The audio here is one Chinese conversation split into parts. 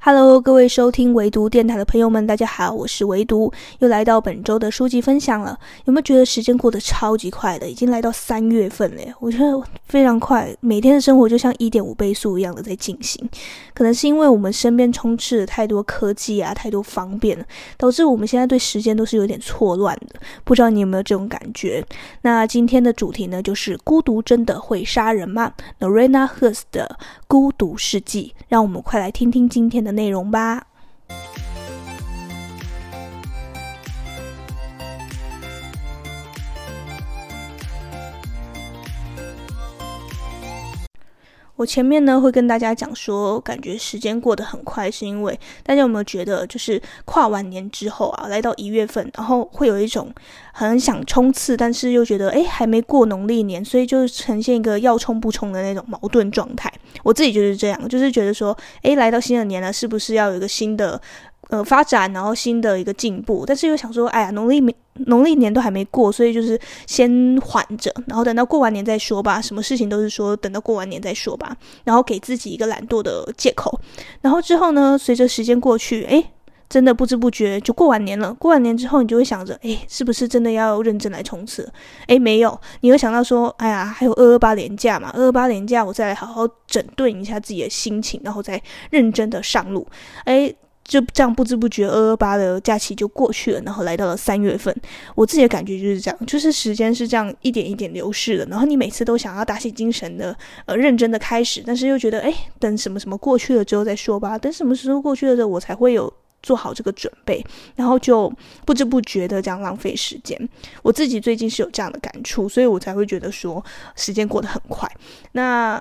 Hello，各位收听唯读电台的朋友们，大家好，我是唯读，又来到本周的书籍分享了。有没有觉得时间过得超级快的？已经来到三月份了，我觉得非常快，每天的生活就像一点五倍速一样的在进行。可能是因为我们身边充斥了太多科技啊，太多方便了，导致我们现在对时间都是有点错乱的。不知道你有没有这种感觉？那今天的主题呢，就是孤独真的会杀人吗？Norena Herr's 的《孤独世纪》，让我们快来听听今天的内容吧。我前面呢会跟大家讲说，感觉时间过得很快，是因为大家有没有觉得，就是跨完年之后啊，来到一月份，然后会有一种很想冲刺，但是又觉得诶还没过农历年，所以就呈现一个要冲不冲的那种矛盾状态。我自己就是这样，就是觉得说，诶来到新的年了，是不是要有一个新的？呃，发展，然后新的一个进步，但是又想说，哎呀，农历没农历年都还没过，所以就是先缓着，然后等到过完年再说吧。什么事情都是说等到过完年再说吧，然后给自己一个懒惰的借口。然后之后呢，随着时间过去，哎，真的不知不觉就过完年了。过完年之后，你就会想着，哎，是不是真的要认真来冲刺？哎，没有，你会想到说，哎呀，还有二二八年假嘛，二二八年假我再来好好整顿一下自己的心情，然后再认真的上路。哎。就这样不知不觉，二二八的假期就过去了，然后来到了三月份。我自己的感觉就是这样，就是时间是这样一点一点流逝的。然后你每次都想要打起精神的，呃，认真的开始，但是又觉得，哎，等什么什么过去了之后再说吧。等什么时候过去了之后，我才会有做好这个准备。然后就不知不觉的这样浪费时间。我自己最近是有这样的感触，所以我才会觉得说时间过得很快。那。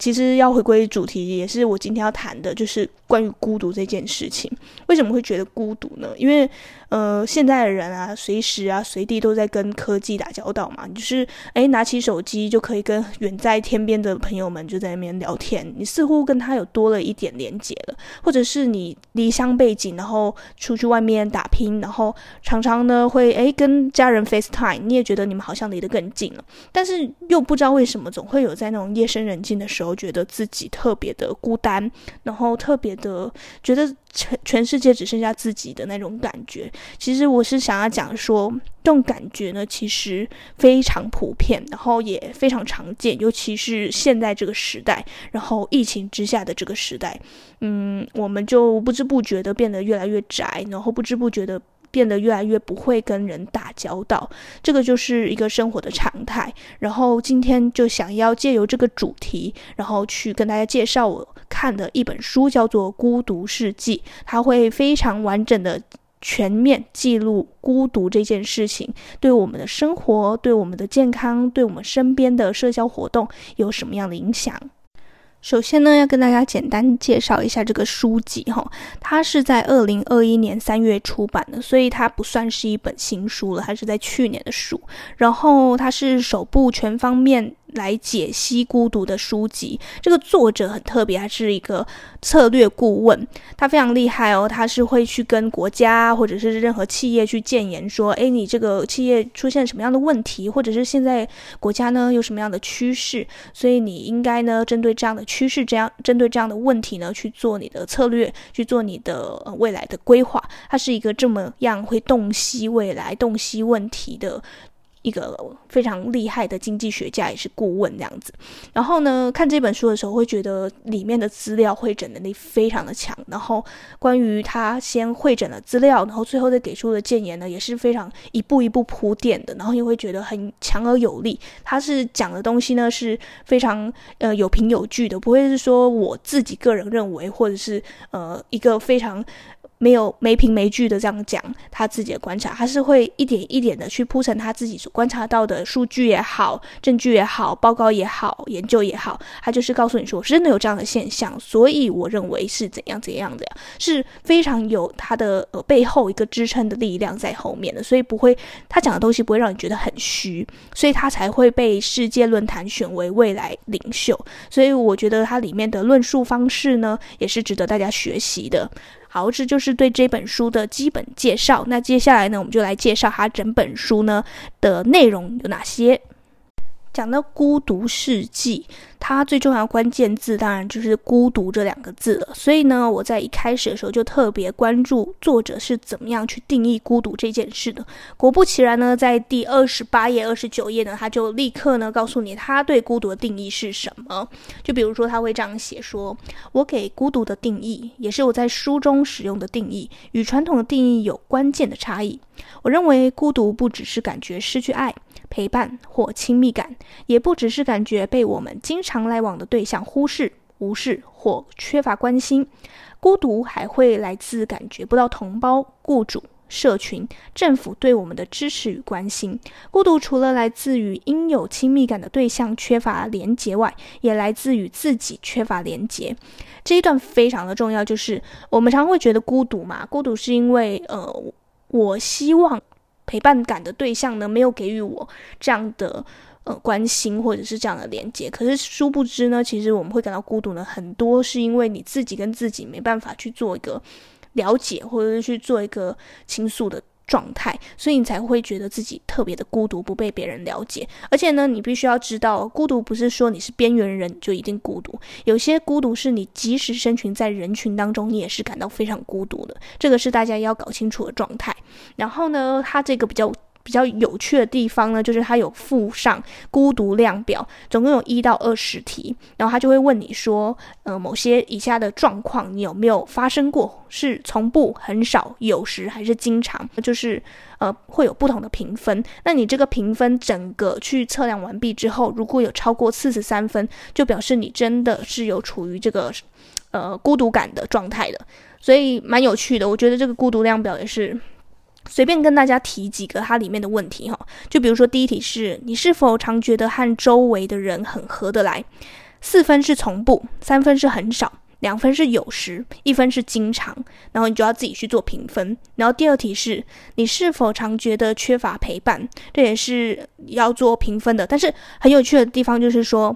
其实要回归主题，也是我今天要谈的，就是关于孤独这件事情。为什么会觉得孤独呢？因为，呃，现在的人啊，随时啊，随地都在跟科技打交道嘛。就是，诶，拿起手机就可以跟远在天边的朋友们就在那边聊天。你似乎跟他有多了一点连接了，或者是你离乡背景，然后出去外面打拼，然后常常呢会诶跟家人 FaceTime，你也觉得你们好像离得更近了。但是又不知道为什么，总会有在那种夜深人静的时候。我觉得自己特别的孤单，然后特别的觉得全全世界只剩下自己的那种感觉。其实我是想要讲说，这种感觉呢，其实非常普遍，然后也非常常见，尤其是现在这个时代，然后疫情之下的这个时代，嗯，我们就不知不觉的变得越来越宅，然后不知不觉的。变得越来越不会跟人打交道，这个就是一个生活的常态。然后今天就想要借由这个主题，然后去跟大家介绍我看的一本书，叫做《孤独世纪》。它会非常完整的、全面记录孤独这件事情对我们的生活、对我们的健康、对我们身边的社交活动有什么样的影响。首先呢，要跟大家简单介绍一下这个书籍哈，它是在二零二一年三月出版的，所以它不算是一本新书了，它是在去年的书。然后它是首部全方面来解析孤独的书籍，这个作者很特别，他是一个策略顾问，他非常厉害哦。他是会去跟国家或者是任何企业去建言，说，诶，你这个企业出现什么样的问题，或者是现在国家呢有什么样的趋势，所以你应该呢针对这样的趋势，这样针对这样的问题呢去做你的策略，去做你的未来的规划。他是一个这么样会洞悉未来、洞悉问题的。一个非常厉害的经济学家，也是顾问这样子。然后呢，看这本书的时候，会觉得里面的资料会诊能力非常的强。然后关于他先会诊了资料，然后最后再给出的建言呢，也是非常一步一步铺垫的。然后你会觉得很强而有力。他是讲的东西呢，是非常呃有凭有据的，不会是说我自己个人认为，或者是呃一个非常。没有没凭没据的这样讲他自己的观察，他是会一点一点的去铺陈他自己所观察到的数据也好、证据也好、报告也好、研究也好，他就是告诉你说，真的有这样的现象，所以我认为是怎样怎样的，是非常有他的呃背后一个支撑的力量在后面的，所以不会他讲的东西不会让你觉得很虚，所以他才会被世界论坛选为未来领袖，所以我觉得它里面的论述方式呢，也是值得大家学习的。好，这就是对这本书的基本介绍。那接下来呢，我们就来介绍它整本书呢的内容有哪些。讲到孤独世纪，它最重要的关键字当然就是“孤独”这两个字了。所以呢，我在一开始的时候就特别关注作者是怎么样去定义孤独这件事的。果不其然呢，在第二十八页、二十九页呢，他就立刻呢告诉你他对孤独的定义是什么。就比如说，他会这样写说：“我给孤独的定义，也是我在书中使用的定义，与传统的定义有关键的差异。我认为孤独不只是感觉失去爱。”陪伴或亲密感，也不只是感觉被我们经常来往的对象忽视、无视或缺乏关心。孤独还会来自感觉不到同胞、雇主、社群、政府对我们的支持与关心。孤独除了来自于应有亲密感的对象缺乏连结外，也来自于自己缺乏连结。这一段非常的重要，就是我们常会觉得孤独嘛，孤独是因为呃，我希望。陪伴感的对象呢，没有给予我这样的呃关心或者是这样的连接。可是殊不知呢，其实我们会感到孤独呢，很多是因为你自己跟自己没办法去做一个了解，或者是去做一个倾诉的状态，所以你才会觉得自己特别的孤独，不被别人了解。而且呢，你必须要知道，孤独不是说你是边缘人就一定孤独，有些孤独是你即使身群在人群当中，你也是感到非常孤独的。这个是大家要搞清楚的状态。然后呢，他这个比较。比较有趣的地方呢，就是它有附上孤独量表，总共有一到二十题，然后他就会问你说，呃，某些以下的状况你有没有发生过？是从不、很少、有时还是经常？就是呃会有不同的评分。那你这个评分整个去测量完毕之后，如果有超过四十三分，就表示你真的是有处于这个呃孤独感的状态的，所以蛮有趣的。我觉得这个孤独量表也是。随便跟大家提几个它里面的问题哈，就比如说第一题是你是否常觉得和周围的人很合得来？四分是从不，三分是很少，两分是有时，一分是经常，然后你就要自己去做评分。然后第二题是你是否常觉得缺乏陪伴？这也是要做评分的。但是很有趣的地方就是说，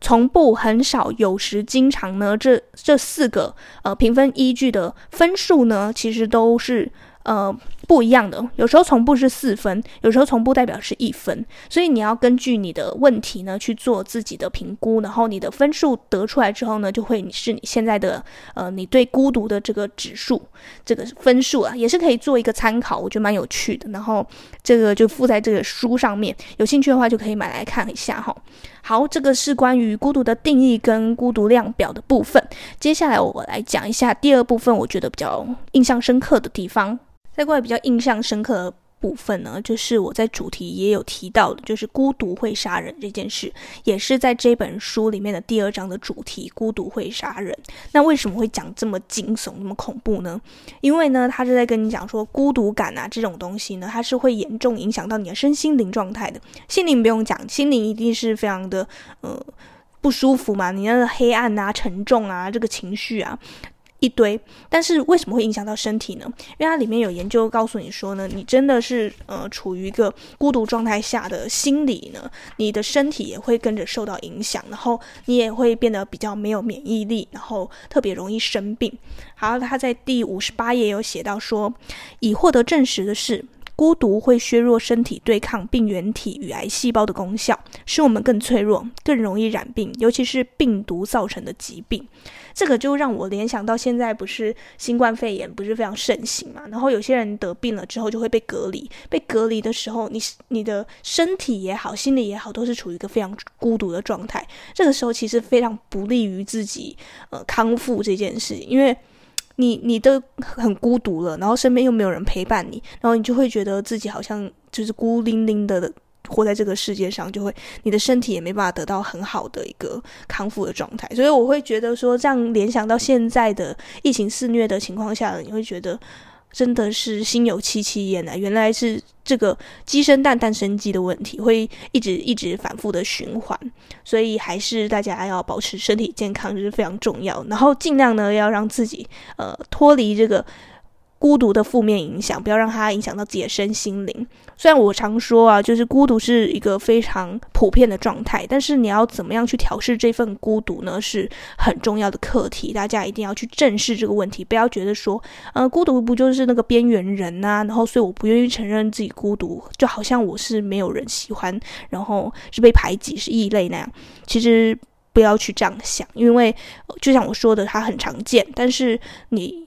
从不、很少、有时、经常呢，这这四个呃评分依据的分数呢，其实都是。呃，不一样的，有时候从不是四分，有时候从不代表是一分，所以你要根据你的问题呢去做自己的评估，然后你的分数得出来之后呢，就会是你现在的呃，你对孤独的这个指数，这个分数啊，也是可以做一个参考，我觉得蛮有趣的。然后这个就附在这个书上面，有兴趣的话就可以买来看一下哈。好，这个是关于孤独的定义跟孤独量表的部分。接下来我来讲一下第二部分，我觉得比较印象深刻的地方。再过来比较印象深刻的部分呢，就是我在主题也有提到的，就是孤独会杀人这件事，也是在这本书里面的第二章的主题。孤独会杀人，那为什么会讲这么惊悚、那么恐怖呢？因为呢，他是在跟你讲说，孤独感啊这种东西呢，它是会严重影响到你的身心灵状态的。心灵不用讲，心灵一定是非常的呃不舒服嘛，你那个黑暗啊、沉重啊，这个情绪啊。一堆，但是为什么会影响到身体呢？因为它里面有研究告诉你说呢，你真的是呃处于一个孤独状态下的心理呢，你的身体也会跟着受到影响，然后你也会变得比较没有免疫力，然后特别容易生病。好，他在第五十八页有写到说，已获得证实的是，孤独会削弱身体对抗病原体与癌细胞的功效，使我们更脆弱，更容易染病，尤其是病毒造成的疾病。这个就让我联想到现在不是新冠肺炎不是非常盛行嘛？然后有些人得病了之后就会被隔离，被隔离的时候，你你的身体也好，心理也好，都是处于一个非常孤独的状态。这个时候其实非常不利于自己呃康复这件事，因为你你都很孤独了，然后身边又没有人陪伴你，然后你就会觉得自己好像就是孤零零的。活在这个世界上，就会你的身体也没办法得到很好的一个康复的状态，所以我会觉得说，这样联想到现在的疫情肆虐的情况下，你会觉得真的是心有戚戚焉啊！原来是这个鸡生蛋，蛋生鸡的问题，会一直一直反复的循环，所以还是大家要保持身体健康，就是非常重要，然后尽量呢要让自己呃脱离这个。孤独的负面影响，不要让它影响到自己的身心灵。虽然我常说啊，就是孤独是一个非常普遍的状态，但是你要怎么样去调试这份孤独呢？是很重要的课题。大家一定要去正视这个问题，不要觉得说，呃，孤独不就是那个边缘人呐、然后所以我不愿意承认自己孤独，就好像我是没有人喜欢，然后是被排挤，是异类那样。其实不要去这样想，因为就像我说的，它很常见，但是你。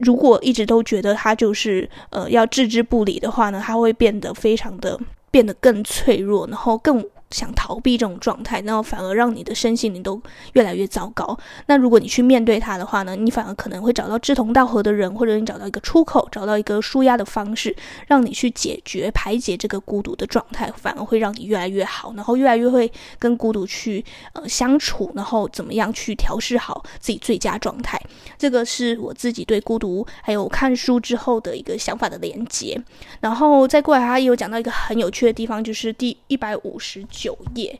如果一直都觉得他就是呃要置之不理的话呢，他会变得非常的变得更脆弱，然后更。想逃避这种状态，然后反而让你的身心灵都越来越糟糕。那如果你去面对它的话呢，你反而可能会找到志同道合的人，或者你找到一个出口，找到一个舒压的方式，让你去解决排解这个孤独的状态，反而会让你越来越好，然后越来越会跟孤独去呃相处，然后怎么样去调试好自己最佳状态。这个是我自己对孤独还有看书之后的一个想法的连接。然后再过来，他也有讲到一个很有趣的地方，就是第一百五十九页，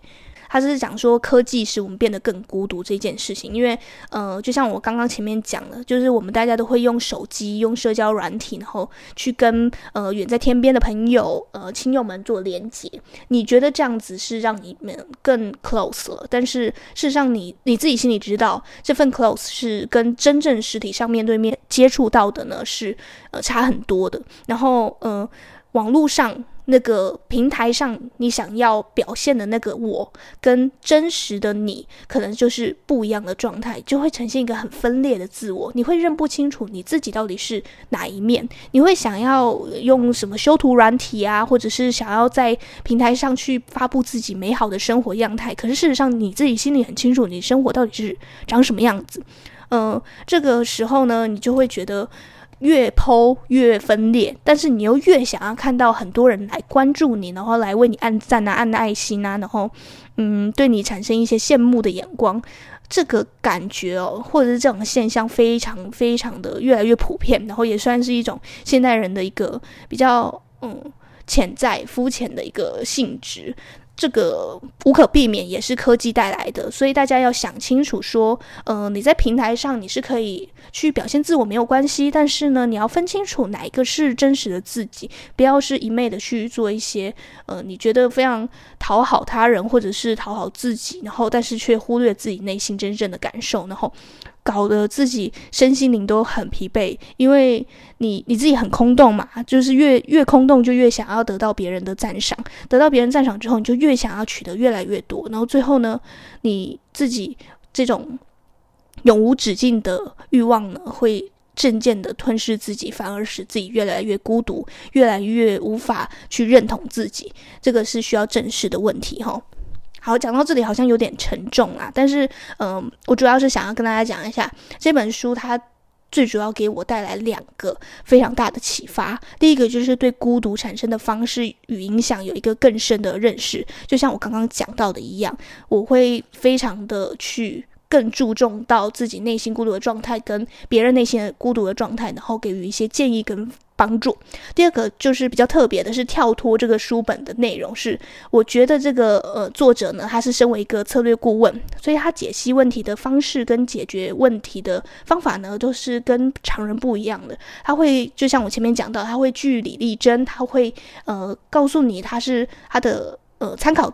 他是讲说科技使我们变得更孤独这件事情。因为，呃，就像我刚刚前面讲的，就是我们大家都会用手机、用社交软体，然后去跟呃远在天边的朋友、呃亲友们做连接。你觉得这样子是让你们更 close 了？但是事实上你，你你自己心里知道，这份 close 是跟真正实体上面对面接触到的呢，是呃差很多的。然后，呃，网络上。那个平台上，你想要表现的那个我，跟真实的你，可能就是不一样的状态，就会呈现一个很分裂的自我。你会认不清楚你自己到底是哪一面。你会想要用什么修图软体啊，或者是想要在平台上去发布自己美好的生活样态。可是事实上，你自己心里很清楚，你生活到底是长什么样子。嗯、这个时候呢，你就会觉得。越剖越分裂，但是你又越想要看到很多人来关注你，然后来为你按赞啊、按爱心啊，然后嗯，对你产生一些羡慕的眼光，这个感觉哦，或者是这种现象，非常非常的越来越普遍，然后也算是一种现代人的一个比较嗯潜在肤浅的一个性质。这个无可避免，也是科技带来的，所以大家要想清楚，说，呃，你在平台上你是可以去表现自我没有关系，但是呢，你要分清楚哪一个是真实的自己，不要是一昧的去做一些，呃，你觉得非常讨好他人或者是讨好自己，然后但是却忽略自己内心真正的感受，然后。搞得自己身心灵都很疲惫，因为你你自己很空洞嘛，就是越越空洞就越想要得到别人的赞赏，得到别人赞赏之后，你就越想要取得越来越多，然后最后呢，你自己这种永无止境的欲望呢，会渐渐的吞噬自己，反而使自己越来越孤独，越来越无法去认同自己，这个是需要正视的问题哈。好，讲到这里好像有点沉重啊，但是，嗯、我主要是想要跟大家讲一下这本书，它最主要给我带来两个非常大的启发。第一个就是对孤独产生的方式与影响有一个更深的认识，就像我刚刚讲到的一样，我会非常的去更注重到自己内心孤独的状态跟别人内心的孤独的状态，然后给予一些建议跟。帮助。第二个就是比较特别的是跳脱这个书本的内容，是我觉得这个呃作者呢，他是身为一个策略顾问，所以他解析问题的方式跟解决问题的方法呢，都是跟常人不一样的。他会就像我前面讲到，他会据理力争，他会呃告诉你他是他的呃参考。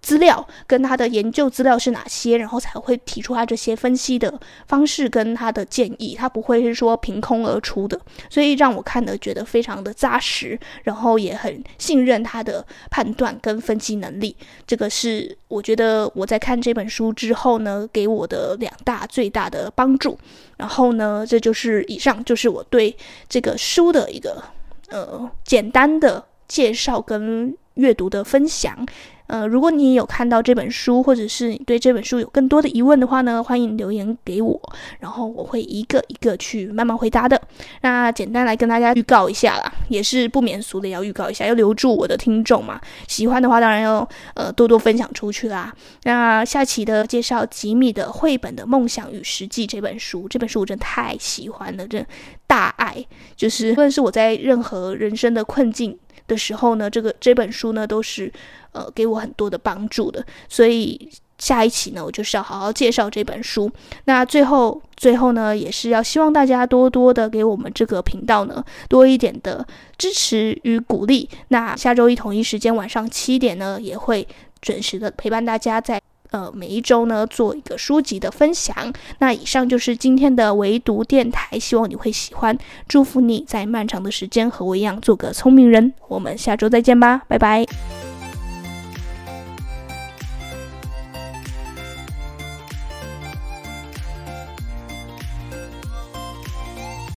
资料跟他的研究资料是哪些，然后才会提出他这些分析的方式跟他的建议，他不会是说凭空而出的，所以让我看得觉得非常的扎实，然后也很信任他的判断跟分析能力。这个是我觉得我在看这本书之后呢，给我的两大最大的帮助。然后呢，这就是以上就是我对这个书的一个呃简单的介绍跟阅读的分享。呃，如果你有看到这本书，或者是你对这本书有更多的疑问的话呢，欢迎留言给我，然后我会一个一个去慢慢回答的。那简单来跟大家预告一下啦，也是不免俗的要预告一下，要留住我的听众嘛。喜欢的话，当然要呃多多分享出去啦。那下期的介绍吉米的绘本的梦想与实际这本书，这本书我真的太喜欢了，真大爱，就是无论是我在任何人生的困境的时候呢，这个这本书呢都是呃给我很多的帮助的，所以下一期呢，我就是要好好介绍这本书。那最后，最后呢，也是要希望大家多多的给我们这个频道呢多一点的支持与鼓励。那下周一同一时间晚上七点呢，也会准时的陪伴大家在呃每一周呢做一个书籍的分享。那以上就是今天的唯读电台，希望你会喜欢。祝福你在漫长的时间和我一样做个聪明人。我们下周再见吧，拜拜。